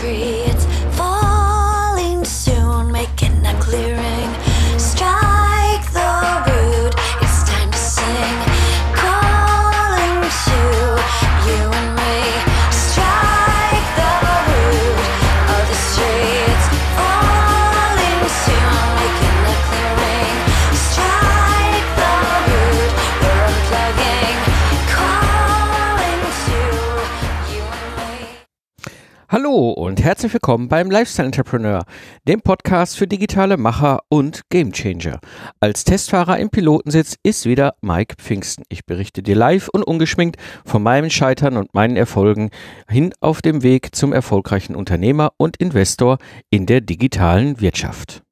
tree. Und herzlich willkommen beim Lifestyle Entrepreneur, dem Podcast für digitale Macher und Gamechanger. Als Testfahrer im Pilotensitz ist wieder Mike Pfingsten. Ich berichte dir live und ungeschminkt von meinem Scheitern und meinen Erfolgen hin auf dem Weg zum erfolgreichen Unternehmer und Investor in der digitalen Wirtschaft.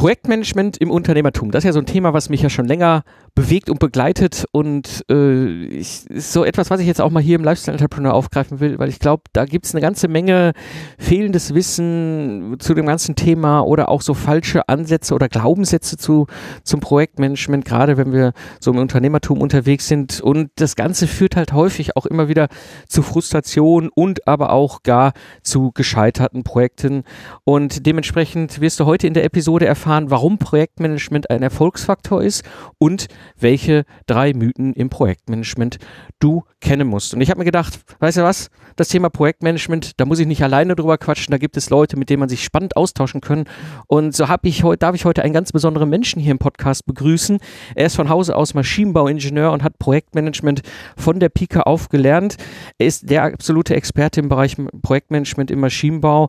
Projektmanagement im Unternehmertum, das ist ja so ein Thema, was mich ja schon länger bewegt und begleitet. Und äh, ich, ist so etwas, was ich jetzt auch mal hier im Lifestyle Entrepreneur aufgreifen will, weil ich glaube, da gibt es eine ganze Menge fehlendes Wissen zu dem ganzen Thema oder auch so falsche Ansätze oder Glaubenssätze zu, zum Projektmanagement, gerade wenn wir so im Unternehmertum unterwegs sind. Und das Ganze führt halt häufig auch immer wieder zu Frustration und aber auch gar zu gescheiterten Projekten. Und dementsprechend wirst du heute in der Episode erfahren, warum Projektmanagement ein Erfolgsfaktor ist und welche drei Mythen im Projektmanagement du kennen musst. Und ich habe mir gedacht, weißt du was, das Thema Projektmanagement, da muss ich nicht alleine drüber quatschen, da gibt es Leute, mit denen man sich spannend austauschen können. Und so habe ich darf ich heute einen ganz besonderen Menschen hier im Podcast begrüßen. Er ist von Hause aus Maschinenbauingenieur und hat Projektmanagement von der Pike auf gelernt. Er ist der absolute Experte im Bereich Projektmanagement im Maschinenbau,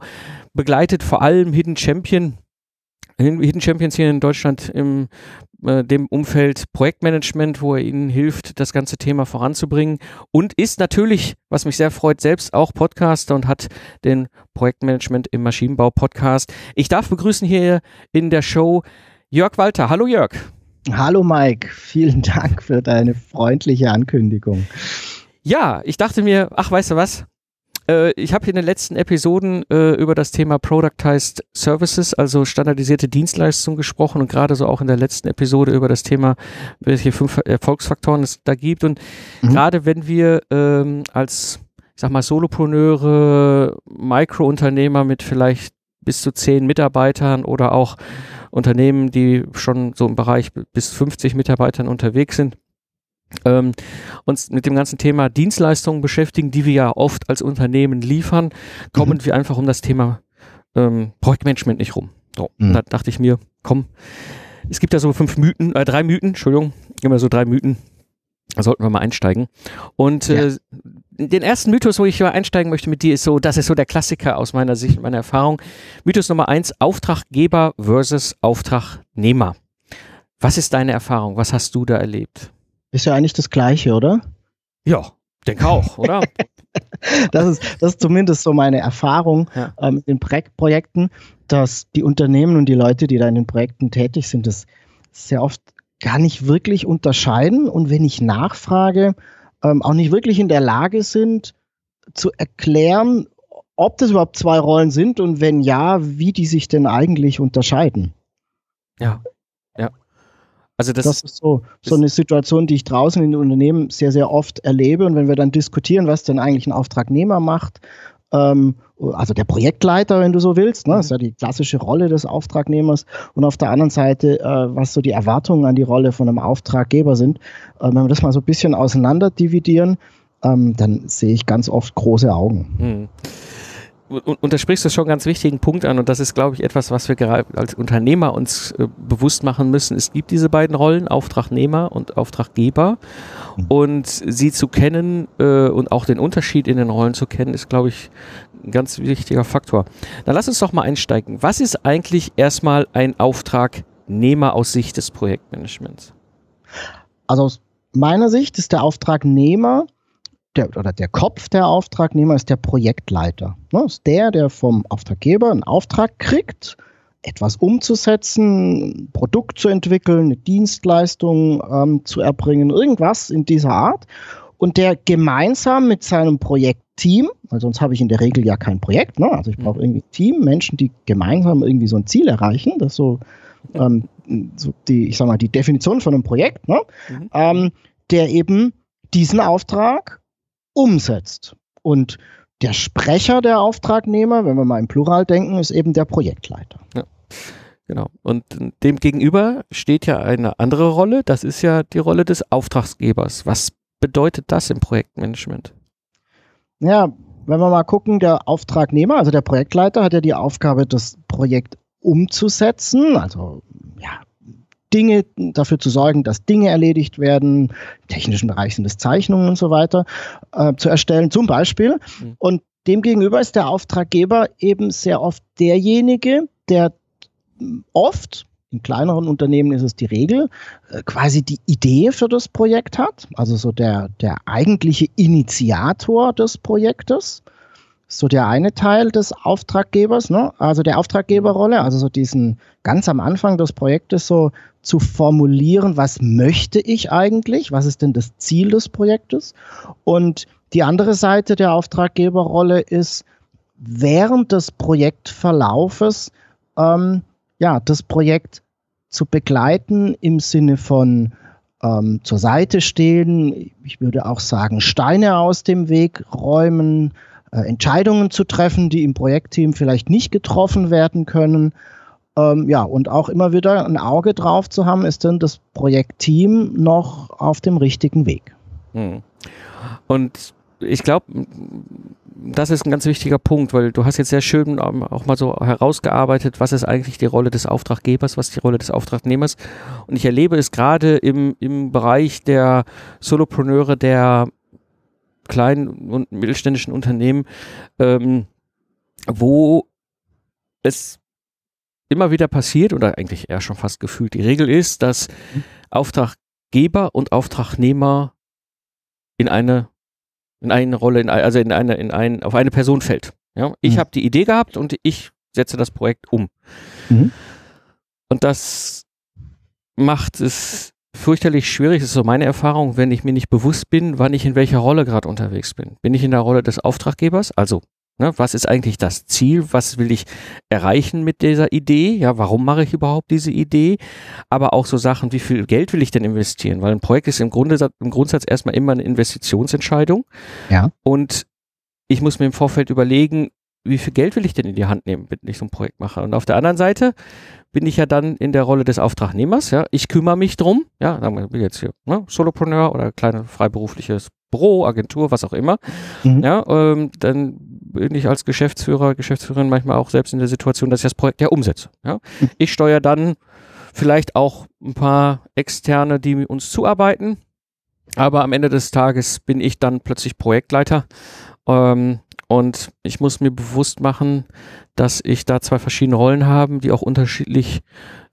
begleitet vor allem Hidden Champion Hidden Champions hier in Deutschland im äh, dem Umfeld Projektmanagement, wo er ihnen hilft, das ganze Thema voranzubringen und ist natürlich, was mich sehr freut, selbst auch Podcaster und hat den Projektmanagement im Maschinenbau Podcast. Ich darf begrüßen hier in der Show Jörg Walter. Hallo Jörg. Hallo Mike, vielen Dank für deine freundliche Ankündigung. Ja, ich dachte mir, ach, weißt du was? Äh, ich habe in den letzten Episoden äh, über das Thema Productized Services, also standardisierte Dienstleistungen gesprochen und gerade so auch in der letzten Episode über das Thema, welche fünf Erfolgsfaktoren es da gibt. Und mhm. gerade wenn wir ähm, als, ich sag mal, Solopreneure, Mikrounternehmer mit vielleicht bis zu zehn Mitarbeitern oder auch Unternehmen, die schon so im Bereich bis 50 Mitarbeitern unterwegs sind, ähm, uns mit dem ganzen Thema Dienstleistungen beschäftigen, die wir ja oft als Unternehmen liefern, kommen mhm. wir einfach um das Thema ähm, Projektmanagement nicht rum. So, mhm. da dachte ich mir, komm, es gibt ja so fünf Mythen, äh, drei Mythen, Entschuldigung, immer so drei Mythen, da sollten wir mal einsteigen. Und ja. äh, den ersten Mythos, wo ich mal einsteigen möchte mit dir, ist so, das ist so der Klassiker aus meiner Sicht, meiner Erfahrung. Mythos Nummer eins, Auftraggeber versus Auftragnehmer. Was ist deine Erfahrung? Was hast du da erlebt? Ist ja eigentlich das Gleiche, oder? Ja, denke auch, oder? das, ist, das ist zumindest so meine Erfahrung ja. ähm, in Projekten, dass die Unternehmen und die Leute, die da in den Projekten tätig sind, das sehr oft gar nicht wirklich unterscheiden und wenn ich nachfrage, ähm, auch nicht wirklich in der Lage sind zu erklären, ob das überhaupt zwei Rollen sind und wenn ja, wie die sich denn eigentlich unterscheiden. Ja. Also das, das ist so, so eine Situation, die ich draußen in den Unternehmen sehr, sehr oft erlebe. Und wenn wir dann diskutieren, was denn eigentlich ein Auftragnehmer macht, ähm, also der Projektleiter, wenn du so willst, ne, mhm. ist ja die klassische Rolle des Auftragnehmers. Und auf der anderen Seite, äh, was so die Erwartungen an die Rolle von einem Auftraggeber sind, äh, wenn wir das mal so ein bisschen auseinander dividieren, ähm, dann sehe ich ganz oft große Augen. Mhm und, und da sprichst du schon einen ganz wichtigen Punkt an und das ist, glaube ich, etwas, was wir gerade als Unternehmer uns äh, bewusst machen müssen. Es gibt diese beiden Rollen, Auftragnehmer und Auftraggeber mhm. und sie zu kennen äh, und auch den Unterschied in den Rollen zu kennen, ist, glaube ich, ein ganz wichtiger Faktor. Dann lass uns doch mal einsteigen. Was ist eigentlich erstmal ein Auftragnehmer aus Sicht des Projektmanagements? Also aus meiner Sicht ist der Auftragnehmer der, oder der Kopf der Auftragnehmer ist der Projektleiter. Ne? Ist der, der vom Auftraggeber einen Auftrag kriegt, etwas umzusetzen, ein Produkt zu entwickeln, eine Dienstleistung ähm, zu erbringen, irgendwas in dieser Art. Und der gemeinsam mit seinem Projektteam, weil sonst habe ich in der Regel ja kein Projekt, ne? also ich brauche mhm. irgendwie ein Team, Menschen, die gemeinsam irgendwie so ein Ziel erreichen, das ist so, ähm, so die, ich sag mal, die Definition von einem Projekt, ne? Mhm. Ähm, der eben diesen Auftrag umsetzt. Und der Sprecher der Auftragnehmer, wenn wir mal im Plural denken, ist eben der Projektleiter. Genau. Und dem gegenüber steht ja eine andere Rolle. Das ist ja die Rolle des Auftragsgebers. Was bedeutet das im Projektmanagement? Ja, wenn wir mal gucken, der Auftragnehmer, also der Projektleiter, hat ja die Aufgabe, das Projekt umzusetzen, also ja, Dinge dafür zu sorgen, dass Dinge erledigt werden, im technischen Bereich sind es Zeichnungen und so weiter, äh, zu erstellen, zum Beispiel. Mhm. Und demgegenüber ist der Auftraggeber eben sehr oft derjenige, der oft, in kleineren Unternehmen ist es die Regel, äh, quasi die Idee für das Projekt hat, also so der, der eigentliche Initiator des Projektes. So der eine Teil des Auftraggebers, ne? also der Auftraggeberrolle, also so diesen ganz am Anfang des Projektes so zu formulieren, was möchte ich eigentlich, was ist denn das Ziel des Projektes und die andere Seite der Auftraggeberrolle ist, während des Projektverlaufes ähm, ja, das Projekt zu begleiten im Sinne von ähm, zur Seite stehen, ich würde auch sagen, Steine aus dem Weg räumen, äh, Entscheidungen zu treffen, die im Projektteam vielleicht nicht getroffen werden können. Ähm, ja, und auch immer wieder ein Auge drauf zu haben, ist denn das Projektteam noch auf dem richtigen Weg. Hm. Und ich glaube, das ist ein ganz wichtiger Punkt, weil du hast jetzt sehr schön ähm, auch mal so herausgearbeitet, was ist eigentlich die Rolle des Auftraggebers, was ist die Rolle des Auftragnehmers. Und ich erlebe es gerade im, im Bereich der Solopreneure, der kleinen und mittelständischen Unternehmen, ähm, wo es immer wieder passiert oder eigentlich eher schon fast gefühlt die Regel ist, dass Auftraggeber und Auftragnehmer in eine in eine Rolle, in, also in eine, in ein, auf eine Person fällt. Ja? Ich Mhm. habe die Idee gehabt und ich setze das Projekt um. Mhm. Und das macht es fürchterlich schwierig, das ist so meine Erfahrung, wenn ich mir nicht bewusst bin, wann ich in welcher Rolle gerade unterwegs bin. Bin ich in der Rolle des Auftraggebers? Also, ne, was ist eigentlich das Ziel? Was will ich erreichen mit dieser Idee? Ja, warum mache ich überhaupt diese Idee? Aber auch so Sachen, wie viel Geld will ich denn investieren? Weil ein Projekt ist im, Grunde, im Grundsatz erstmal immer eine Investitionsentscheidung. Ja. Und ich muss mir im Vorfeld überlegen, wie viel Geld will ich denn in die Hand nehmen, wenn ich so ein Projekt mache? Und auf der anderen Seite bin ich ja dann in der Rolle des Auftragnehmers. Ja, ich kümmere mich drum. Ja, wir bin jetzt hier ne, Solopreneur oder kleine freiberufliches Büro, Agentur, was auch immer. Mhm. Ja, ähm, dann bin ich als Geschäftsführer, Geschäftsführerin manchmal auch selbst in der Situation, dass ich das Projekt ja umsetze. Ja, ich steuere dann vielleicht auch ein paar Externe, die mit uns zuarbeiten. Aber am Ende des Tages bin ich dann plötzlich Projektleiter. Ähm, und ich muss mir bewusst machen, dass ich da zwei verschiedene Rollen habe, die auch unterschiedlich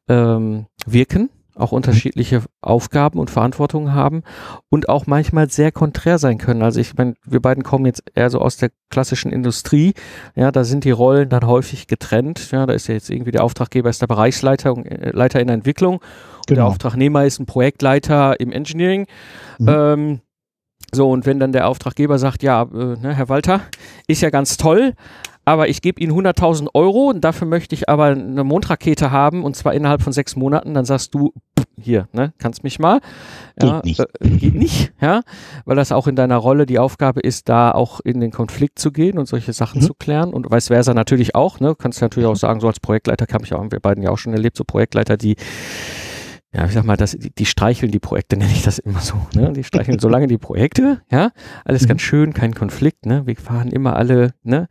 ähm, wirken, auch unterschiedliche Aufgaben und Verantwortungen haben und auch manchmal sehr konträr sein können. Also ich meine, wir beiden kommen jetzt eher so aus der klassischen Industrie. Ja, da sind die Rollen dann häufig getrennt. Ja, da ist ja jetzt irgendwie der Auftraggeber ist der Bereichsleiter und äh, Leiter in der Entwicklung und der Genau. Auftragnehmer ist ein Projektleiter im Engineering. Mhm. Ähm, so, und wenn dann der Auftraggeber sagt, ja, äh, ne, Herr Walter, ist ja ganz toll, aber ich gebe Ihnen 100.000 Euro und dafür möchte ich aber eine Mondrakete haben und zwar innerhalb von sechs Monaten, dann sagst du, pff, hier, ne, kannst mich mal. Ja, Geht nicht. Äh, geht nicht, ja, weil das auch in deiner Rolle die Aufgabe ist, da auch in den Konflikt zu gehen und solche Sachen Mhm. zu klären und vice versa natürlich auch, ne, kannst du natürlich auch sagen, so als Projektleiter kann ich auch, haben wir beiden ja auch schon erlebt, so Projektleiter, die ja, ich sag mal, das, die, die streicheln die Projekte, nenne ich das immer so. Ne? Die streicheln so lange die Projekte, ja, alles Mhm. ganz schön, kein Konflikt, ne? Wir fahren immer alle ne?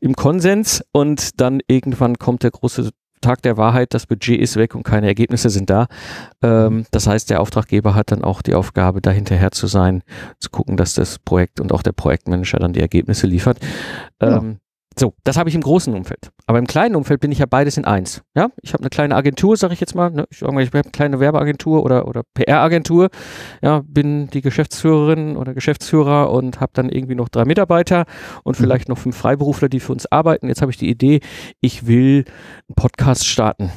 im Konsens und dann irgendwann kommt der große Tag der Wahrheit, das Budget ist weg und keine Ergebnisse sind da. Ähm, das heißt, der Auftraggeber hat dann auch die Aufgabe, da hinterher zu sein, zu gucken, dass das Projekt und auch der Projektmanager dann die Ergebnisse liefert. Ja. So, das habe ich im großen Umfeld. Aber im kleinen Umfeld bin ich ja beides in eins. Ja, ich habe eine kleine Agentur, sage ich jetzt mal. Ne? Ich, ich habe eine kleine Werbeagentur oder, oder PR-Agentur. Ja, bin die Geschäftsführerin oder Geschäftsführer und habe dann irgendwie noch drei Mitarbeiter und Mhm. vielleicht noch fünf Freiberufler, die für uns arbeiten. Jetzt habe ich die Idee, ich will einen Podcast starten.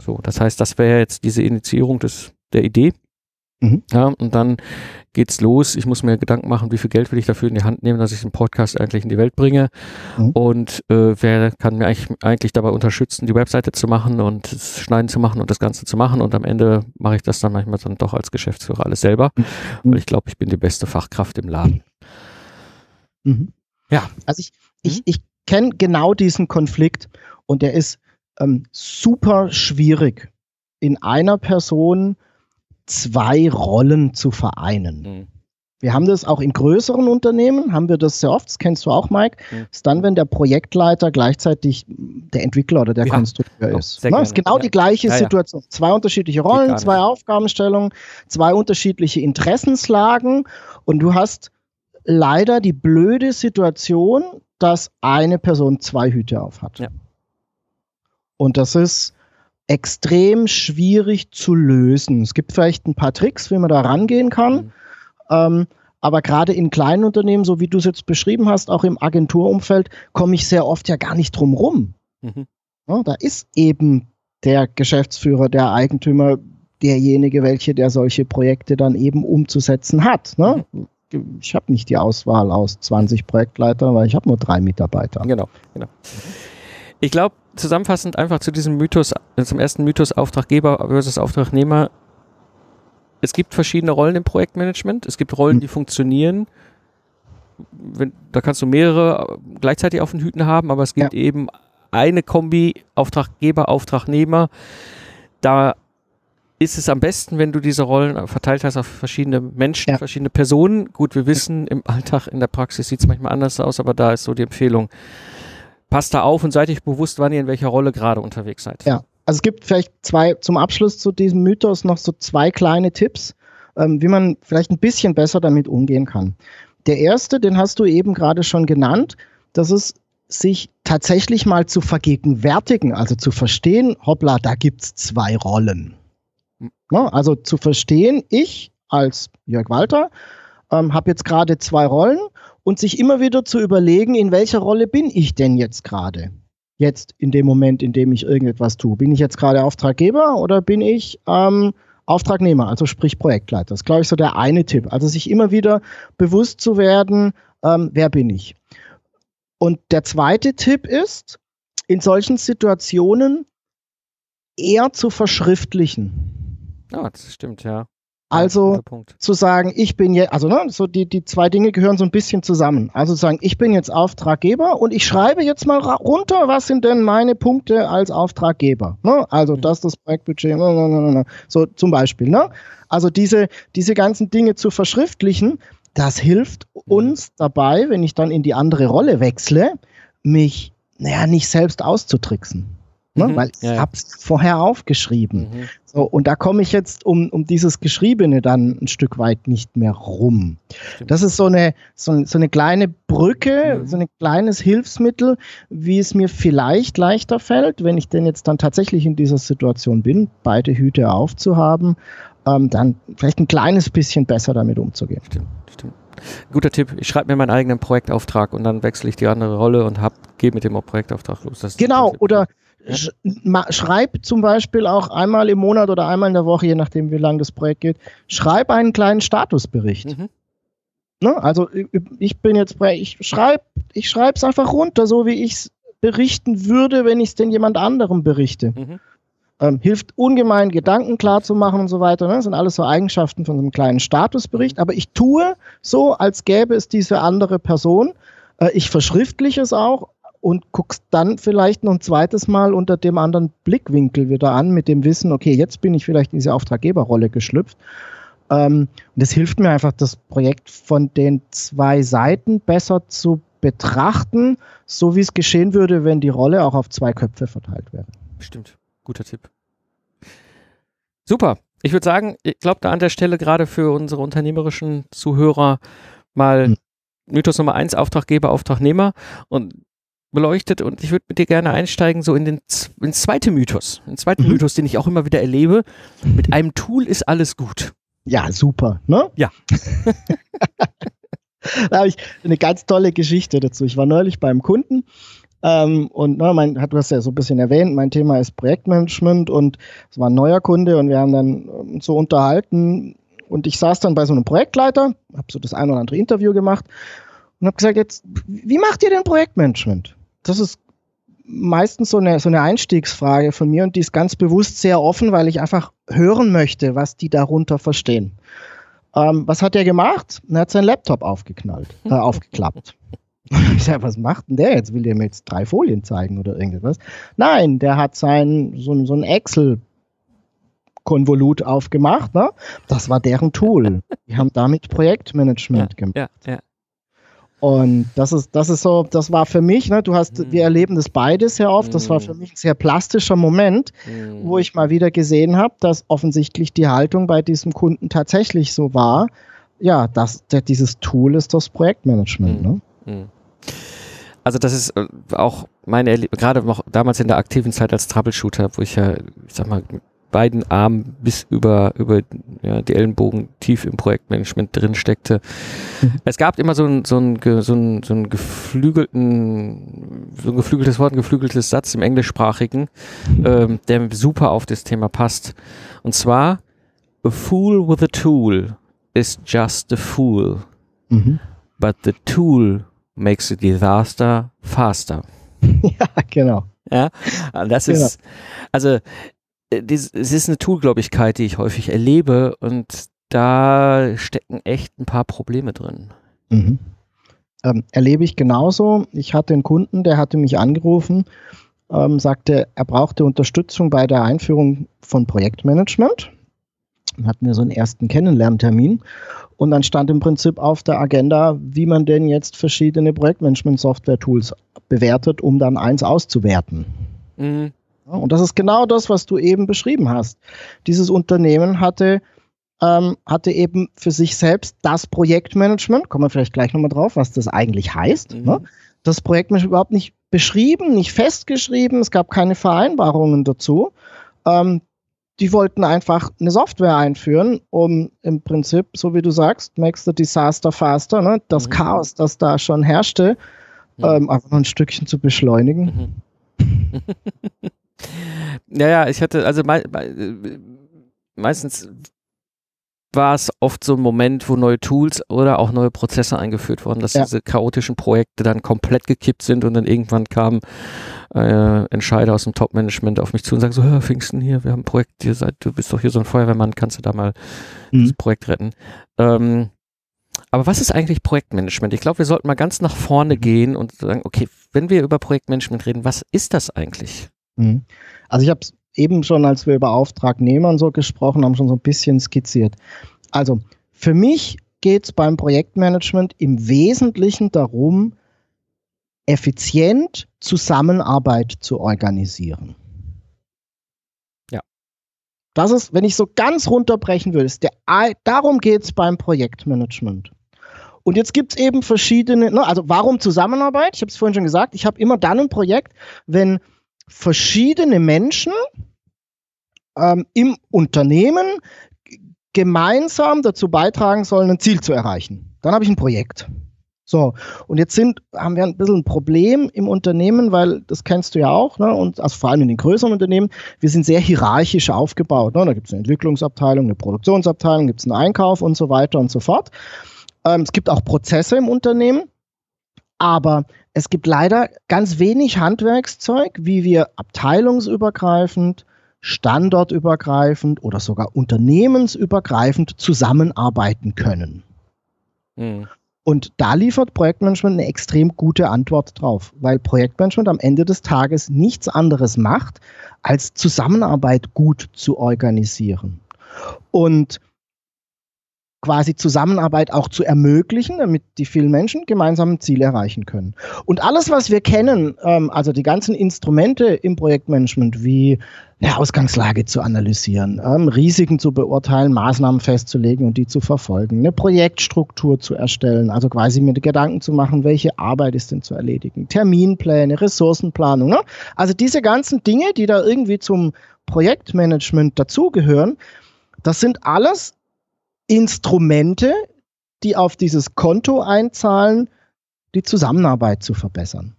So, das heißt, das wäre jetzt diese Initiierung des, der Idee. Mhm. Ja, und dann geht's los. Ich muss mir Gedanken machen, wie viel Geld will ich dafür in die Hand nehmen, dass ich den Podcast eigentlich in die Welt bringe. Mhm. Und äh, wer kann mir eigentlich, eigentlich dabei unterstützen, die Webseite zu machen und das Schneiden zu machen und das Ganze zu machen. Und am Ende mache ich das dann manchmal dann doch als Geschäftsführer alles selber, Mhm. weil ich glaube, ich bin die beste Fachkraft im Laden. Mhm. Ja. Also ich, ich, ich kenne genau diesen Konflikt und der ist ähm, super schwierig, in einer Person zwei Rollen zu vereinen. Mhm. Wir haben das auch in größeren Unternehmen, haben wir das sehr oft, das kennst du auch, Mike, Mhm. ist dann, wenn der Projektleiter gleichzeitig der Entwickler oder der Ja, Konstrukteur doch, ist. sehr Ne? Ist genau Ja. die gleiche Ja, ja. Situation. Zwei unterschiedliche Rollen, zwei Aufgabenstellungen, zwei unterschiedliche Interessenslagen und du hast leider die blöde Situation, dass eine Person zwei Hüte auf hat. Ja. Und das ist extrem schwierig zu lösen. Es gibt vielleicht ein paar Tricks, wie man da rangehen kann. Mhm. Ähm, aber gerade in kleinen Unternehmen, so wie du es jetzt beschrieben hast, auch im Agenturumfeld, komme ich sehr oft ja gar nicht drum rum. Mhm. Ja, da ist eben der Geschäftsführer, der Eigentümer, derjenige, welche der solche Projekte dann eben umzusetzen hat. Ne? Ich habe nicht die Auswahl aus 20 Projektleitern, weil ich habe nur drei Mitarbeiter. Genau, genau. Ich glaube, zusammenfassend einfach zu diesem Mythos, äh, zum ersten Mythos Auftraggeber versus Auftragnehmer. Es gibt verschiedene Rollen im Projektmanagement. Es gibt Rollen, Mhm. die funktionieren. Wenn, da kannst du mehrere äh, gleichzeitig auf den Hüten haben, aber es gibt eben eine Kombi Auftraggeber, Auftragnehmer. Da ist es am besten, wenn du diese Rollen verteilt hast auf verschiedene Menschen, Ja. verschiedene Personen. Gut, wir wissen, im Alltag, in der Praxis sieht es manchmal anders aus, aber da ist so die Empfehlung, passt da auf und seid euch bewusst, wann ihr in welcher Rolle gerade unterwegs seid. Ja. Also es gibt vielleicht zwei, zum Abschluss zu diesem Mythos noch so zwei kleine Tipps, ähm, wie man vielleicht ein bisschen besser damit umgehen kann. Der erste, den hast du eben gerade schon genannt, das ist sich tatsächlich mal zu vergegenwärtigen, also zu verstehen, hoppla, da gibt's zwei Rollen. Ne? Also zu verstehen, ich als Jörg Walter ähm, habe jetzt gerade zwei Rollen und sich immer wieder zu überlegen, in welcher Rolle bin ich denn jetzt gerade? Jetzt in dem Moment, in dem ich irgendetwas tue. Bin ich jetzt gerade Auftraggeber oder bin ich ähm, Auftragnehmer, also sprich Projektleiter? Das ist, glaube ich, so der eine Tipp. Also sich immer wieder bewusst zu werden, ähm, wer bin ich? Und der zweite Tipp ist, in solchen Situationen eher zu verschriftlichen. Ah, das stimmt, ja. Also Guter Punkt. zu sagen, ich bin jetzt, also ne, so die, die zwei Dinge gehören so ein bisschen zusammen. Also zu sagen, ich bin jetzt Auftraggeber und ich schreibe jetzt mal runter, was sind denn meine Punkte als Auftraggeber. Ne? Also Mhm. das, das Projektbudget, ne, ne, ne, so zum Beispiel. Ne? Also diese, diese ganzen Dinge zu verschriftlichen, das hilft uns dabei, wenn ich dann in die andere Rolle wechsle, mich, naja, nicht selbst auszutricksen. Ne? Mhm. Weil ich Ja, habe es vorher aufgeschrieben. Mhm. So, und da komme ich jetzt um, um dieses Geschriebene dann ein Stück weit nicht mehr rum. Stimmt. Das ist so eine, so, so eine kleine Brücke, Mhm. so ein kleines Hilfsmittel, wie es mir vielleicht leichter fällt, wenn ich denn jetzt dann tatsächlich in dieser Situation bin, beide Hüte aufzuhaben, ähm, dann vielleicht ein kleines bisschen besser damit umzugehen. Stimmt, stimmt. Guter Tipp. Ich schreibe mir meinen eigenen Projektauftrag und dann wechsle ich die andere Rolle und hab, gehe mit dem Projektauftrag los. Genau, oder. Sch schreib zum Beispiel auch einmal im Monat oder einmal in der Woche, je nachdem, wie lang das Projekt geht, schreib einen kleinen Statusbericht. Mhm. Ne? Also ich- bin jetzt ich schreibe ich es einfach runter, so wie ich es berichten würde, wenn ich es denn jemand anderem berichte. Mhm. Ähm, hilft ungemein, Gedanken klar zu machen und so weiter. Ne? Das sind alles so Eigenschaften von so einem kleinen Statusbericht. Aber ich tue so, als gäbe es diese andere Person. Äh, ich verschriftliche es auch und guck's dann vielleicht noch ein zweites Mal unter dem anderen Blickwinkel wieder an, mit dem Wissen, okay, jetzt bin ich vielleicht in diese Auftraggeberrolle geschlüpft. Ähm, und es hilft mir einfach, das Projekt von den zwei Seiten besser zu betrachten, so wie es geschehen würde, wenn die Rolle auch auf zwei Köpfe verteilt wäre. Stimmt. Guter Tipp. Super. Ich würde sagen, ich glaube da an der Stelle gerade für unsere unternehmerischen Zuhörer mal Hm. Mythos Nummer eins, Auftraggeber, Auftragnehmer und beleuchtet und ich würde mit dir gerne einsteigen so in den ins zweite Mythos, den zweiten Mhm. Mythos, den ich auch immer wieder erlebe. Mit einem Tool ist alles gut. Ja, super, ne? Ja. da habe ich eine ganz tolle Geschichte dazu. Ich war neulich beim Kunden ähm, und ne, mein, hat hast ja so ein bisschen erwähnt, mein Thema ist Projektmanagement und es war ein neuer Kunde und wir haben dann ähm, so unterhalten und ich saß dann bei so einem Projektleiter, habe so das ein oder andere Interview gemacht und habe gesagt, jetzt, wie macht ihr denn Projektmanagement? Das ist meistens so eine, so eine Einstiegsfrage von mir und die ist ganz bewusst sehr offen, weil ich einfach hören möchte, was die darunter verstehen. Ähm, was hat er gemacht? Er hat seinen Laptop aufgeknallt, äh, aufgeklappt. Ich sage, was macht denn der jetzt? Will der mir jetzt drei Folien zeigen oder irgendwas? Nein, der hat sein, so, so ein Excel-Konvolut aufgemacht. Ne? Das war deren Tool. Die haben damit Projektmanagement ja, gemacht. Ja, ja. Und das ist, das ist so, das war für mich, ne, du hast, Mhm. wir erleben das beide sehr oft, das war für Mhm. mich ein sehr plastischer Moment, Mhm. wo ich mal wieder gesehen habe, dass offensichtlich die Haltung bei diesem Kunden tatsächlich so war, ja, dass der, dieses Tool ist das Projektmanagement. Mhm. Ne? Mhm. Also das ist äh, auch meine Erle gerade noch damals in der aktiven Zeit als Troubleshooter, wo ich ja, ich sag mal, beiden Armen bis über, über ja, die Ellenbogen tief im Projektmanagement drin steckte. Mhm. Es gab immer so ein, so ein, so ein, so ein geflügelten, so ein geflügeltes Wort, ein geflügeltes Satz im Englischsprachigen, ähm, der super auf das Thema passt. Und zwar, a fool with a tool is just a fool Mhm. but the tool makes the disaster faster. Ja, genau. Ja, das Genau. ist, also, es ist eine Toolgläubigkeit, die ich häufig erlebe und da stecken echt ein paar Probleme drin. Mhm. Ähm, erlebe ich genauso. Ich hatte einen Kunden, der hatte mich angerufen, ähm, sagte, er brauchte Unterstützung bei der Einführung von Projektmanagement. Dann hatten wir so einen ersten Kennenlerntermin und dann stand im Prinzip auf der Agenda, wie man denn jetzt verschiedene Projektmanagement-Software-Tools bewertet, um dann eins auszuwerten. Mhm. Und das ist genau das, was du eben beschrieben hast. Dieses Unternehmen hatte, ähm, hatte eben für sich selbst das Projektmanagement, kommen wir vielleicht gleich nochmal drauf, was das eigentlich heißt. Mhm. Ne? Das Projektmanagement überhaupt nicht beschrieben, nicht festgeschrieben, es gab keine Vereinbarungen dazu. Ähm, die wollten einfach eine Software einführen, um im Prinzip, so wie du sagst, makes the disaster faster, ne? das Mhm. Chaos, das da schon herrschte, Ja. ähm, einfach noch ein Stückchen zu beschleunigen. Mhm. ja, ja, ich hatte, also mei mei- äh, meistens war es oft so ein Moment, wo neue Tools oder auch neue Prozesse eingeführt wurden, dass Ja. diese chaotischen Projekte dann komplett gekippt sind und dann irgendwann kamen äh, Entscheider aus dem Top-Management auf mich zu und sagen so, Hör, Pfingsten hier, wir haben ein Projekt, ihr seid, du bist doch hier so ein Feuerwehrmann, kannst du da mal Mhm. das Projekt retten. Ähm, aber was ist eigentlich Projektmanagement? Ich glaube, wir sollten mal ganz nach vorne gehen und sagen, okay, wenn wir über Projektmanagement reden, was ist das eigentlich? Mhm. Also ich habe es eben schon, als wir über Auftragnehmer und so gesprochen haben, schon so ein bisschen skizziert. Also für mich geht es beim Projektmanagement im Wesentlichen darum, effizient Zusammenarbeit zu organisieren. Ja. Das ist, wenn ich so ganz runterbrechen würde, ist der, darum geht es beim Projektmanagement. Und jetzt gibt es eben verschiedene, ne, also warum Zusammenarbeit? Ich habe es vorhin schon gesagt, ich habe immer dann ein Projekt, wenn verschiedene Menschen ähm, im Unternehmen gemeinsam dazu beitragen sollen, ein Ziel zu erreichen. Dann habe ich ein Projekt. So, und jetzt sind, haben wir ein bisschen ein Problem im Unternehmen, weil das kennst du ja auch, ne? und also vor allem in den größeren Unternehmen, wir sind sehr hierarchisch aufgebaut. Ne? Da gibt es eine Entwicklungsabteilung, eine Produktionsabteilung, gibt es einen Einkauf und so weiter und so fort. Ähm, es gibt auch Prozesse im Unternehmen, aber es gibt leider ganz wenig Handwerkszeug, wie wir abteilungsübergreifend, standortübergreifend oder sogar unternehmensübergreifend zusammenarbeiten können. Hm. Und da liefert Projektmanagement eine extrem gute Antwort drauf, weil Projektmanagement am Ende des Tages nichts anderes macht, als Zusammenarbeit gut zu organisieren. Und quasi Zusammenarbeit auch zu ermöglichen, damit die vielen Menschen gemeinsam ein Ziel erreichen können. Und alles, was wir kennen, ähm, also die ganzen Instrumente im Projektmanagement, wie eine Ausgangslage zu analysieren, ähm, Risiken zu beurteilen, Maßnahmen festzulegen und die zu verfolgen, eine Projektstruktur zu erstellen, also quasi mir Gedanken zu machen, welche Arbeit ist denn zu erledigen, Terminpläne, Ressourcenplanung, ne? also diese ganzen Dinge, die da irgendwie zum Projektmanagement dazugehören, das sind alles Instrumente, die auf dieses Konto einzahlen, die Zusammenarbeit zu verbessern.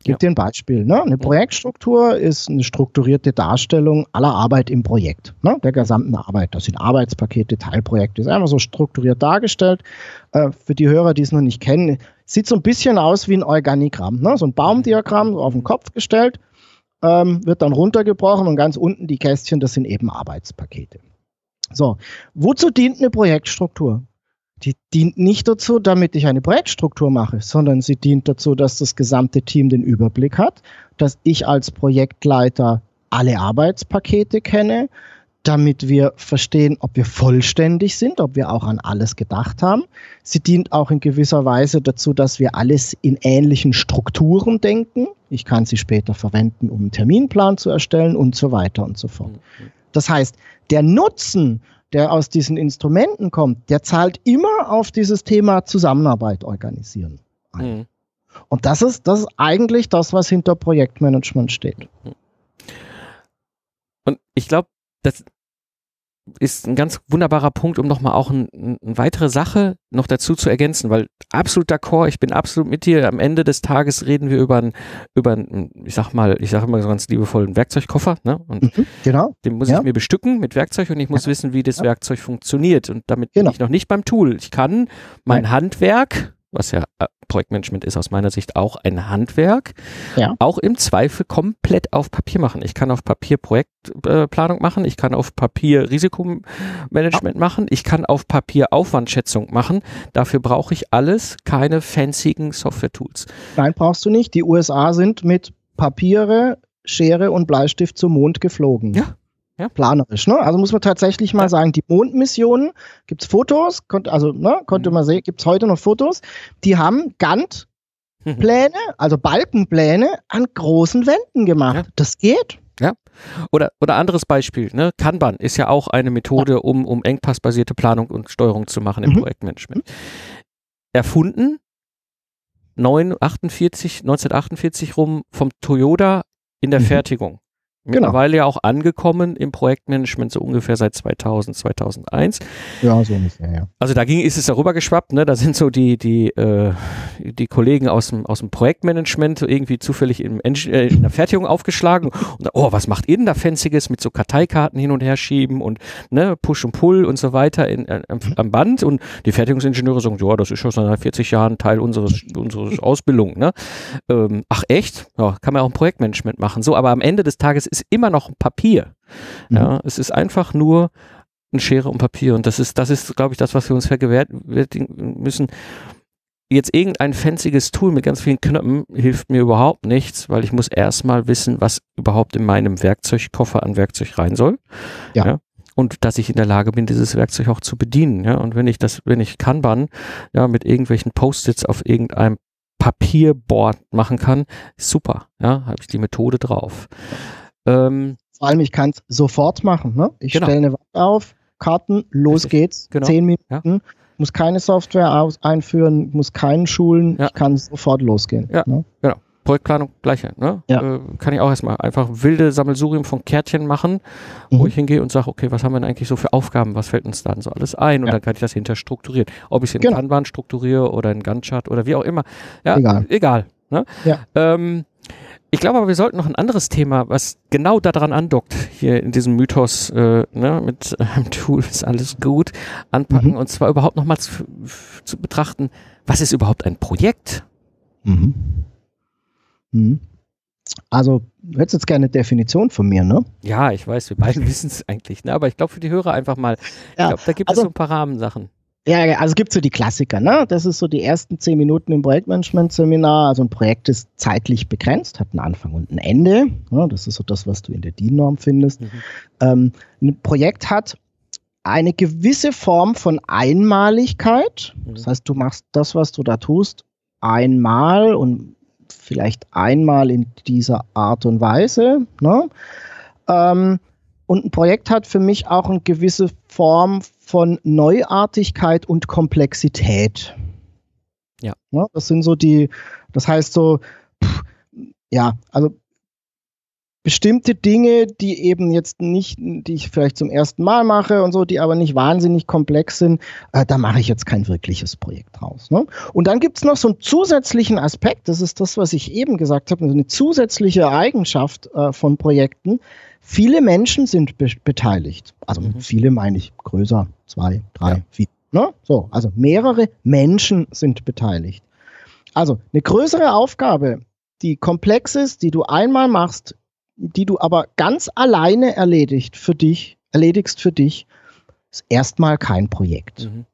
Ich gebe Ja. dir ein Beispiel. Ne? Eine Projektstruktur ist eine strukturierte Darstellung aller Arbeit im Projekt, ne? der gesamten Arbeit. Das sind Arbeitspakete, Teilprojekte, ist einfach so strukturiert dargestellt. Äh, für die Hörer, die es noch nicht kennen, sieht so ein bisschen aus wie ein Organigramm, ne? so ein Baumdiagramm so auf den Kopf gestellt, ähm, wird dann runtergebrochen und ganz unten die Kästchen, das sind eben Arbeitspakete. So, wozu dient eine Projektstruktur? Die dient nicht dazu, damit ich eine Projektstruktur mache, sondern sie dient dazu, dass das gesamte Team den Überblick hat, dass ich als Projektleiter alle Arbeitspakete kenne, damit wir verstehen, ob wir vollständig sind, ob wir auch an alles gedacht haben. Sie dient auch in gewisser Weise dazu, dass wir alles in ähnlichen Strukturen denken. Ich kann sie später verwenden, um einen Terminplan zu erstellen und so weiter und so fort. Das heißt, der Nutzen, der aus diesen Instrumenten kommt, der zahlt immer auf dieses Thema Zusammenarbeit organisieren. ein. Mhm. Und das ist, das ist eigentlich das, was hinter Projektmanagement steht. Und ich glaube, das ist ein ganz wunderbarer Punkt, um nochmal auch ein, ein, eine weitere Sache noch dazu zu ergänzen, weil absolut d'accord, ich bin absolut mit dir. Am Ende des Tages reden wir über einen, über einen, ich sag mal, ich sage immer so ganz liebevoll, einen Werkzeugkoffer, ne? Und Mhm, genau. den muss Ja. ich mir bestücken mit Werkzeug und ich muss wissen, wie das Ja. Werkzeug funktioniert. Und damit Genau. bin ich noch nicht beim Tool. Ich kann mein. Handwerk, was ja äh, Projektmanagement ist aus meiner Sicht auch ein Handwerk, Ja. auch im Zweifel komplett auf Papier machen. Ich kann auf Papier Projektplanung äh, machen, ich kann auf Papier Risikomanagement machen, ich kann auf Papier Aufwandschätzung machen. Dafür brauche ich alles keine fancyen Software-Tools. Nein, brauchst du nicht. Die USA sind mit Papiere, Schere und Bleistift zum Mond geflogen. Ja, ja. Planerisch, ne? Also muss man tatsächlich mal Ja. sagen, die Mondmissionen, gibt's Fotos, konnt, also ne, konnte Mhm. man sehen, gibt's heute noch Fotos, die haben Gantt-Pläne, also Balkenpläne an großen Wänden gemacht. Ja. Das geht. Oder, oder anderes Beispiel, ne? Kanban ist ja auch eine Methode, um, um engpassbasierte Planung und Steuerung zu machen im Mhm. Projektmanagement. Erfunden 948, 1948 rum vom Toyota in der Mhm. Fertigung. Genau. Mittlerweile ja auch angekommen im Projektmanagement so ungefähr seit 2000, 2001. Ja, so ungefähr, ja. Also da ging, ist es darüber geschwappt, ne? Da sind so die, die, äh, die Kollegen aus dem, aus dem Projektmanagement so irgendwie zufällig im äh, in der Fertigung aufgeschlagen und oh, was macht ihr denn da Fancyes mit so Karteikarten hin und her schieben und ne, Push und Pull und so weiter in, äh, am, am Band und die Fertigungsingenieure sagen, ja, das ist schon seit 40 Jahren Teil unseres, unseres Ausbildung, ne? Ähm, ach echt? Ja, kann man auch im Projektmanagement machen. So, aber am Ende des Tages ist immer noch ein Papier. Ja, es ist einfach nur eine Schere und Papier. Und das ist, das ist, glaube ich, das, was wir uns vergewärtigen müssen. Jetzt irgendein fancyes Tool mit ganz vielen Knöpfen hilft mir überhaupt nichts, weil ich muss erstmal wissen, was überhaupt in meinem Werkzeugkoffer an Werkzeug rein soll. Ja. Und dass ich in der Lage bin, dieses Werkzeug auch zu bedienen. Ja. Und wenn ich das, wenn ich Kanban ja mit irgendwelchen Post-its auf irgendeinem Papierboard machen kann, super. Ja, habe ich die Methode drauf. Ähm, Vor allem, ich kann es sofort machen. Ne? Ich Genau. stelle eine Wand auf, Karten, los Richtig. geht's. Genau. Zehn Minuten. Muss keine Software aus einführen, muss keinen schulen. Ja. Ich kann sofort losgehen. Ja. Ne? Projektplanung gleiche. Ne? Ja. Äh, kann ich auch erstmal einfach wilde Sammelsurium von Kärtchen machen, wo Mhm. ich hingehe und sage, okay, was haben wir denn eigentlich so für Aufgaben, was fällt uns dann so alles ein und Ja. dann kann ich das hinter strukturieren. Ob ich es in Genau. Kanban strukturiere oder in Gantt-Chart oder wie auch immer. Ja, Egal. Egal. Ne? Ja. Ähm, ich glaube aber, wir sollten noch ein anderes Thema, was genau daran andockt, hier in diesem Mythos, äh, ne, mit einem Tool ist alles gut, anpacken Mhm. und zwar überhaupt nochmal zu, zu betrachten, was ist überhaupt ein Projekt? Mhm. Mhm. Also, du hättest jetzt gerne eine Definition von mir, ne? Ja, ich weiß, wir beiden wissen es eigentlich, ne? aber ich glaube für die Hörer einfach mal, ich Ja, glaube, da gibt also- es so ein paar Rahmensachen. Ja, ja, also es gibt so die Klassiker, ne? Das ist so die ersten zehn Minuten im Projektmanagement-Seminar. Also ein Projekt ist zeitlich begrenzt, hat einen Anfang und ein Ende. Ne? Das ist so das, was du in der DIN-Norm findest. Mhm. Ähm, ein Projekt hat eine gewisse Form von Einmaligkeit. Mhm. Das heißt, du machst das, was du da tust, einmal und vielleicht einmal in dieser Art und Weise. Ne? Ähm, und ein Projekt hat für mich auch eine gewisse Form von Neuartigkeit und Komplexität. Ja. Ne? Das sind so die, das heißt so, pff, ja, also bestimmte Dinge, die eben jetzt nicht, die ich vielleicht zum ersten Mal mache und so, die aber nicht wahnsinnig komplex sind, äh, da mache ich jetzt kein wirkliches Projekt draus. Ne? Und dann gibt es noch so einen zusätzlichen Aspekt, das ist das, was ich eben gesagt habe, eine zusätzliche Eigenschaft äh, von Projekten. Viele Menschen sind be beteiligt. Also Mhm. viele meine ich größer, zwei, drei, Ja. vier. Ne? So, also mehrere Menschen sind beteiligt. Also eine größere Aufgabe, die komplex ist, die du einmal machst, die du aber ganz alleine erledigt für dich, erledigst für dich, ist erstmal kein Projekt. Mhm.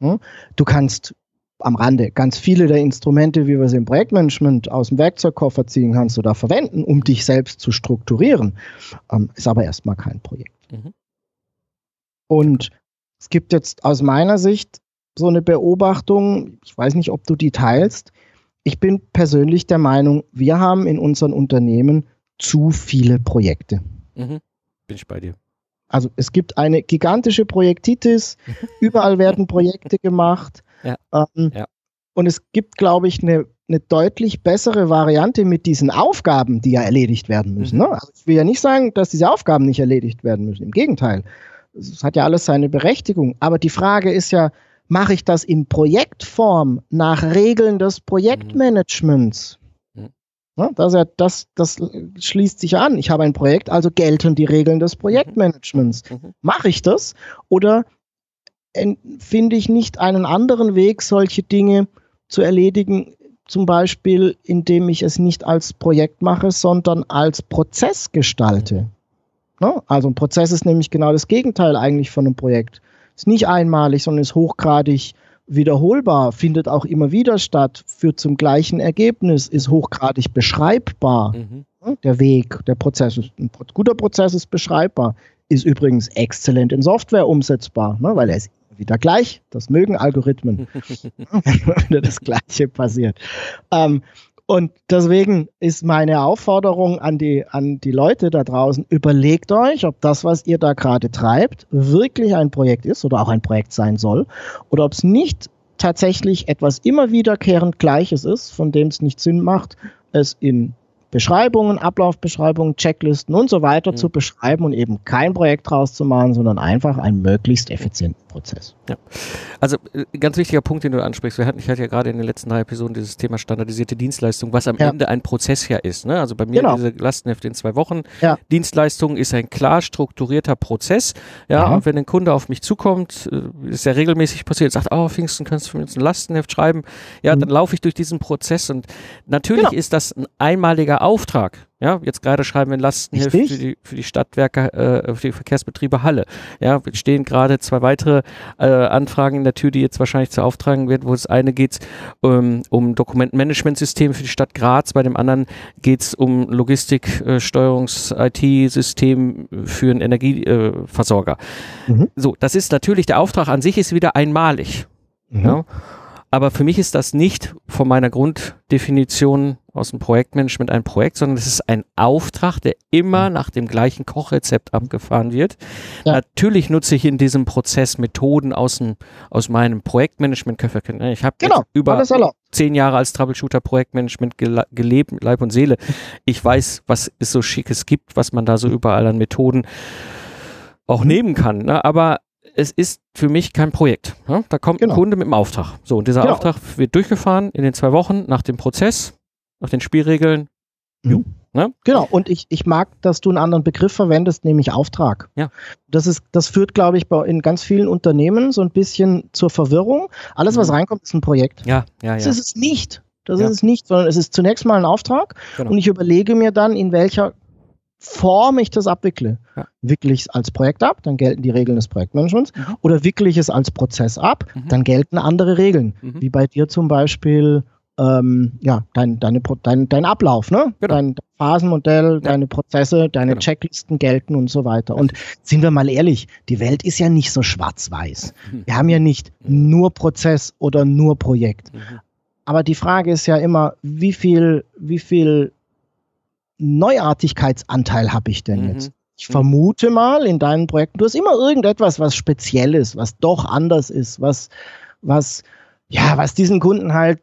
Hm? Du kannst am Rande ganz viele der Instrumente, wie wir sie im Projektmanagement aus dem Werkzeugkoffer ziehen, kannst du da verwenden, um dich selbst zu strukturieren. Ähm, ist aber erstmal kein Projekt. Mhm. Und es gibt jetzt aus meiner Sicht so eine Beobachtung, ich weiß nicht, ob du die teilst. Ich bin persönlich der Meinung, wir haben in unseren Unternehmen zu viele Projekte. Mhm. Bin ich bei dir. Also es gibt eine gigantische Projektitis, überall werden Projekte gemacht. Ja. Ähm, Ja. Und es gibt, glaube ich, eine, eine deutlich bessere Variante mit diesen Aufgaben, die ja erledigt werden müssen. Mhm. Ne? Also ich will ja nicht sagen, dass diese Aufgaben nicht erledigt werden müssen. Im Gegenteil. Es hat ja alles seine Berechtigung. Aber die Frage ist ja, mache ich das in Projektform nach Regeln des Projektmanagements? Mhm. Ne? Das, ja, das, das schließt sich an. Ich habe ein Projekt, also gelten die Regeln des Projektmanagements. Mhm. Mache ich das? Oder finde ich nicht einen anderen Weg, solche Dinge zu erledigen, zum Beispiel, indem ich es nicht als Projekt mache, sondern als Prozess gestalte? Ne? Also ein Prozess ist nämlich genau das Gegenteil eigentlich von einem Projekt. Ist nicht einmalig, sondern ist hochgradig wiederholbar, findet auch immer wieder statt, führt zum gleichen Ergebnis, ist hochgradig beschreibbar. Mhm. Der Weg, der Prozess ist ein guter Prozess ist beschreibbar, ist übrigens exzellent in Software umsetzbar, ne? weil er ist immer wieder gleich. Das mögen Algorithmen, wenn das Gleiche passiert. Ähm, und deswegen ist meine Aufforderung an die, an die Leute da draußen, überlegt euch, ob das, was ihr da gerade treibt, wirklich ein Projekt ist oder auch ein Projekt sein soll. Oder ob es nicht tatsächlich etwas immer wiederkehrend Gleiches ist, von dem es nicht Sinn macht, es in Beschreibungen, Ablaufbeschreibungen, Checklisten und so weiter Mhm. zu beschreiben und eben kein Projekt draus zu machen, sondern einfach einen möglichst effizienten Prozess. Also äh, ganz wichtiger Punkt, den du ansprichst. Wir hatten, ich hatte ja gerade in den letzten drei Episoden dieses Thema standardisierte Dienstleistung, was am Ja. Ende ein Prozess ja ist. Ne? Also bei mir Genau. diese Lastenhefte in zwei Wochen Ja. Dienstleistung ist ein klar strukturierter Prozess. Ja, Ja. und wenn ein Kunde auf mich zukommt, äh, ist ja regelmäßig passiert, sagt, oh Pfingsten, kannst du für uns ein Lastenheft schreiben? Ja, Mhm. dann laufe ich durch diesen Prozess und natürlich Genau. ist das ein einmaliger Auftrag. Ja, jetzt gerade schreiben wir ein Lastenheft für die, für die Stadtwerke, äh, für die Verkehrsbetriebe Halle. Ja, es stehen gerade zwei weitere äh, Anfragen in der Tür, die jetzt wahrscheinlich zu auftragen werden, wo das eine geht ähm, um Dokumentenmanagementsystem für die Stadt Graz, bei dem anderen geht es um Logistik-Steuerungs-IT-System für einen Energieversorger. Äh. Mhm. So, das ist natürlich, der Auftrag an sich ist wieder einmalig. Ja? Aber für mich ist das nicht von meiner Grunddefinition aus dem Projektmanagement ein Projekt, sondern es ist ein Auftrag, der immer nach dem gleichen Kochrezept abgefahren wird. Ja. Natürlich nutze ich in diesem Prozess Methoden aus, dem, aus meinem Projektmanagement. Ich habe Genau, über zehn Jahre als Troubleshooter Projektmanagement gele gelebt, Leib und Seele. Ich weiß, was es so Schickes gibt, was man da so überall an Methoden auch nehmen kann. Ne? Aber es ist für mich kein Projekt. Ne? Da kommt Genau. ein Kunde mit einem Auftrag. So, und dieser Genau. Auftrag wird durchgefahren in den zwei Wochen nach dem Prozess, nach den Spielregeln. Mhm. Ne? Genau, und ich, ich mag, dass du einen anderen Begriff verwendest, nämlich Auftrag. Ja. Das, ist, das führt, glaube ich, bei, in ganz vielen Unternehmen so ein bisschen zur Verwirrung. Alles, was Mhm. reinkommt, ist ein Projekt. Ja, ja, Das ja. ist es nicht. Das Ja. ist es nicht, sondern es ist zunächst mal ein Auftrag Genau. und ich überlege mir dann, in welcher Form ich das abwickle. Ja. Wickle ich es als Projekt ab, dann gelten die Regeln des Projektmanagements. Mhm. Oder wickle ich es als Prozess ab, Mhm. dann gelten andere Regeln. Mhm. Wie bei dir zum Beispiel ähm, ja, dein, deine, dein, dein Ablauf, ne? Genau. dein Phasenmodell, Ja. deine Prozesse, deine Genau. Checklisten gelten und so weiter. Und sind wir mal ehrlich, die Welt ist ja nicht so schwarz-weiß. Mhm. Wir haben ja nicht nur Prozess oder nur Projekt. Mhm. Aber die Frage ist ja immer, wie viel, wie viel Neuartigkeitsanteil habe ich denn Mhm. jetzt? Ich vermute mal in deinen Projekten, du hast immer irgendetwas, was speziell ist, was doch anders ist, was, was, ja, was diesen Kunden halt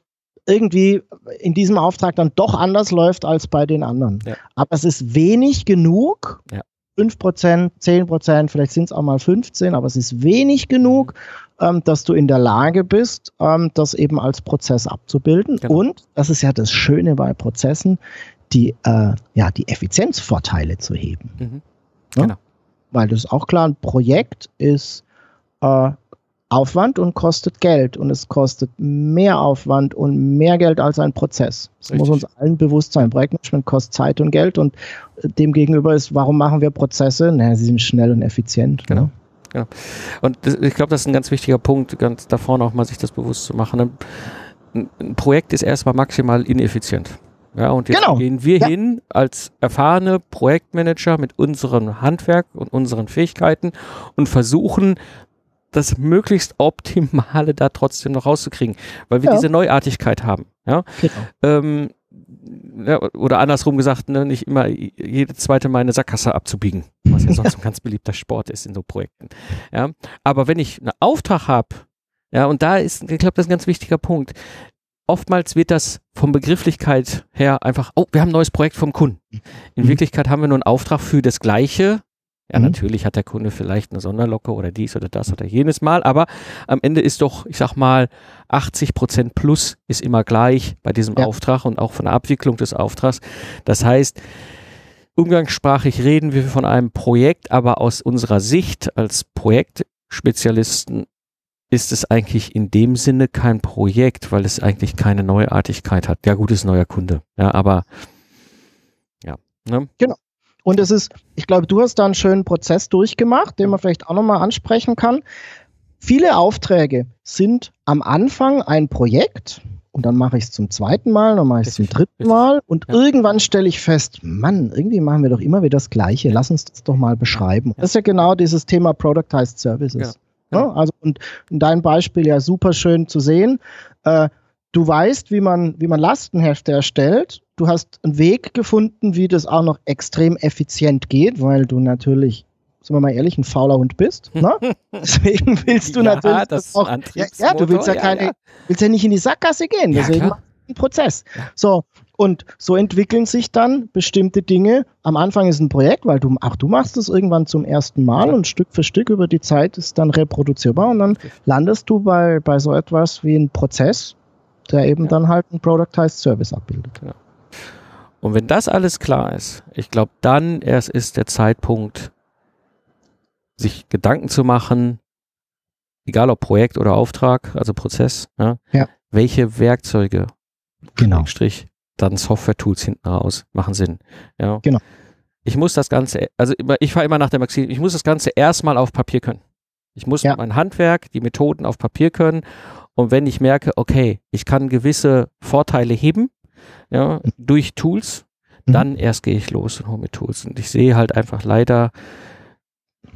irgendwie in diesem Auftrag dann doch anders läuft als bei den anderen. Ja. Aber es ist wenig genug. Ja. 5%, 10%, vielleicht sind es auch mal 15, aber es ist wenig genug, ähm, dass du in der Lage bist, ähm, das eben als Prozess abzubilden. Genau. Und das ist ja das Schöne bei Prozessen, die, äh, ja, die Effizienzvorteile zu heben. Mhm. Genau. Weil das ist auch klar, ein Projekt ist äh, Aufwand und kostet Geld. Und es kostet mehr Aufwand und mehr Geld als ein Prozess. Das Richtig. muss uns allen bewusst sein. Projektmanagement kostet Zeit und Geld und äh, demgegenüber ist, warum machen wir Prozesse? Naja, sie sind schnell und effizient. Genau. Ne? genau. Und das, ich glaube, das ist ein ganz wichtiger Punkt, ganz da vorne auch mal sich das bewusst zu machen. Ein, ein Projekt ist erstmal maximal ineffizient. Ja, und jetzt Genau. gehen wir Ja. hin als erfahrene Projektmanager mit unserem Handwerk und unseren Fähigkeiten und versuchen, das möglichst Optimale da trotzdem noch rauszukriegen, weil wir Ja. diese Neuartigkeit haben. Ja? Genau. Ähm, ja, oder andersrum gesagt, ne, nicht immer jede zweite Mal eine Sackgasse abzubiegen, was ja sonst ein ganz beliebter Sport ist in so Projekten. Ja? Aber wenn ich einen Auftrag habe, ja, und da ist, ich glaube, das ist ein ganz wichtiger Punkt. Oftmals wird das von Begrifflichkeit her einfach, oh, wir haben ein neues Projekt vom Kunden. In Mhm. Wirklichkeit haben wir nur einen Auftrag für das Gleiche. Ja, Mhm. natürlich hat der Kunde vielleicht eine Sonderlocke oder dies oder das oder jenes Mal, aber am Ende ist doch, ich sag mal, 80 Prozent plus ist immer gleich bei diesem Ja. Auftrag und auch von der Abwicklung des Auftrags. Das heißt, umgangssprachlich reden wir von einem Projekt, aber aus unserer Sicht als Projektspezialisten ist es eigentlich in dem Sinne kein Projekt, weil es eigentlich keine Neuartigkeit hat. Ja, gut, ist neuer Kunde. Ja, aber ja. Ne? Und es ist, ich glaube, du hast da einen schönen Prozess durchgemacht, den man vielleicht auch nochmal ansprechen kann. Viele Aufträge sind am Anfang ein Projekt und dann mache ich es zum zweiten Mal, dann mache ich es zum dritten. Mal und Ja. irgendwann stelle ich fest, Mann, irgendwie machen wir doch immer wieder das Gleiche. Lass uns das doch mal beschreiben. Das ist ja genau dieses Thema Productized Services. Ja, Ja, genau. also und in deinem Beispiel ja super schön zu sehen. Äh, du weißt, wie man, wie man Lastenhefte erstellt. Du hast einen Weg gefunden, wie das auch noch extrem effizient geht, weil du natürlich, sagen wir mal ehrlich, ein fauler Hund bist. Ne? Deswegen willst du Ja, natürlich das auch. Ja, ja, du willst ja keine, willst ja nicht in die Sackgasse gehen. Deswegen klar. machst einen Prozess. So, und so entwickeln sich dann bestimmte Dinge. Am Anfang ist ein Projekt, weil du, auch du machst es irgendwann zum ersten Mal und Stück für Stück über die Zeit ist dann reproduzierbar und dann landest du bei, bei so etwas wie ein Prozess, der eben Ja. dann halt einen Productized Service abbildet. Und wenn das alles klar ist, ich glaube, dann erst ist der Zeitpunkt, sich Gedanken zu machen, egal ob Projekt oder Auftrag, also Prozess, ja, Ja. welche Werkzeuge, Genau. Strich, dann Software-Tools hinten raus machen Sinn. Ja. Genau. Ich muss das Ganze, also ich fahre immer nach der Maxime, ich muss das Ganze erstmal auf Papier können. Ich muss Ja. mein Handwerk, die Methoden auf Papier können. Und wenn ich merke, okay, ich kann gewisse Vorteile heben, ja, durch Tools, Mhm. dann erst gehe ich los und hole mir Tools. Und ich sehe halt einfach leider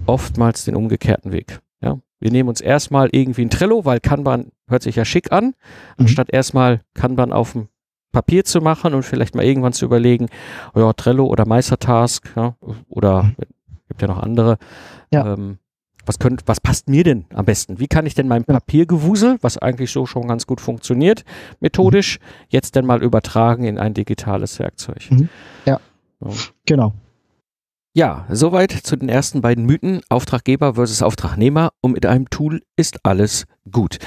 oftmals den umgekehrten Weg. Ja. Wir nehmen uns erstmal irgendwie ein Trello, weil Kanban hört sich ja schick an, Mhm. anstatt erstmal Kanban auf dem Papier zu machen und vielleicht mal irgendwann zu überlegen, oh ja, Trello oder Meistertask, ja, oder gibt ja noch andere. Ja. Ähm, was, könnt, was passt mir denn am besten? Wie kann ich denn mein. Papiergewusel, was eigentlich so schon ganz gut funktioniert, methodisch, jetzt denn mal übertragen in ein digitales Werkzeug? Mhm. Ja. So. Genau. Ja, soweit zu den ersten beiden Mythen, Auftraggeber versus Auftragnehmer und mit einem Tool ist alles gut.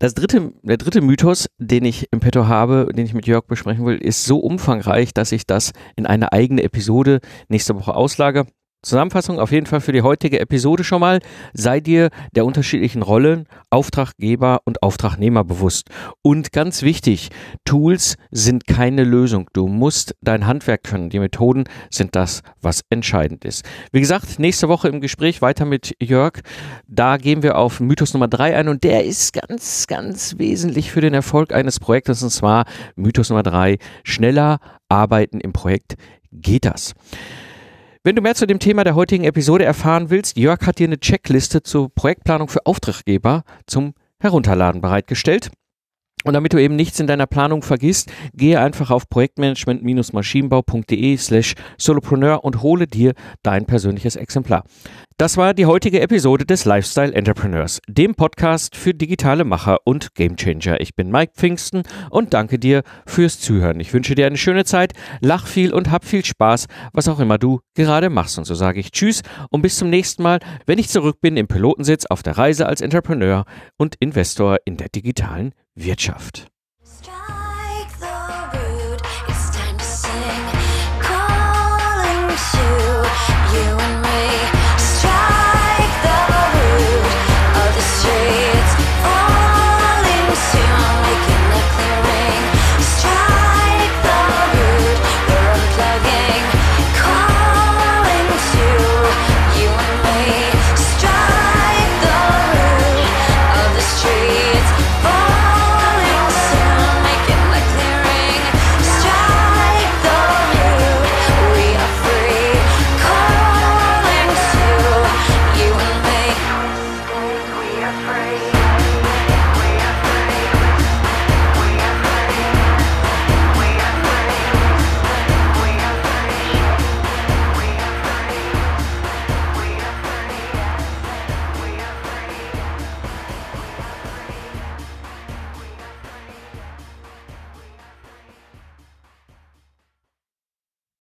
Das dritte, der dritte Mythos, den ich im Petto habe, den ich mit Jörg besprechen will, ist so umfangreich, dass ich das in eine eigene Episode nächste Woche auslage. Zusammenfassung auf jeden Fall für die heutige Episode schon mal. Sei dir der unterschiedlichen Rollen Auftraggeber und Auftragnehmer bewusst. Und ganz wichtig, Tools sind keine Lösung. Du musst dein Handwerk können. Die Methoden sind das, was entscheidend ist. Wie gesagt, nächste Woche im Gespräch weiter mit Jörg. Da gehen wir auf Mythos Nummer drei ein und der ist ganz, ganz wesentlich für den Erfolg eines Projektes und zwar Mythos Nummer drei schneller arbeiten im Projekt geht das. Wenn du mehr zu dem Thema der heutigen Episode erfahren willst, Jörg hat dir eine Checkliste zur Projektplanung für Auftraggeber zum Herunterladen bereitgestellt. Und damit du eben nichts in deiner Planung vergisst, gehe einfach auf projektmanagement-maschinenbau.de slash solopreneur und hole dir dein persönliches Exemplar. Das war die heutige Episode des Lifestyle Entrepreneurs, dem Podcast für digitale Macher und Gamechanger. Ich bin Mike Pfingsten und danke dir fürs Zuhören. Ich wünsche dir eine schöne Zeit, lach viel und hab viel Spaß, was auch immer du gerade machst. Und so sage ich Tschüss und bis zum nächsten Mal, wenn ich zurück bin im Pilotensitz auf der Reise als Entrepreneur und Investor in der digitalen Wirtschaft. Strike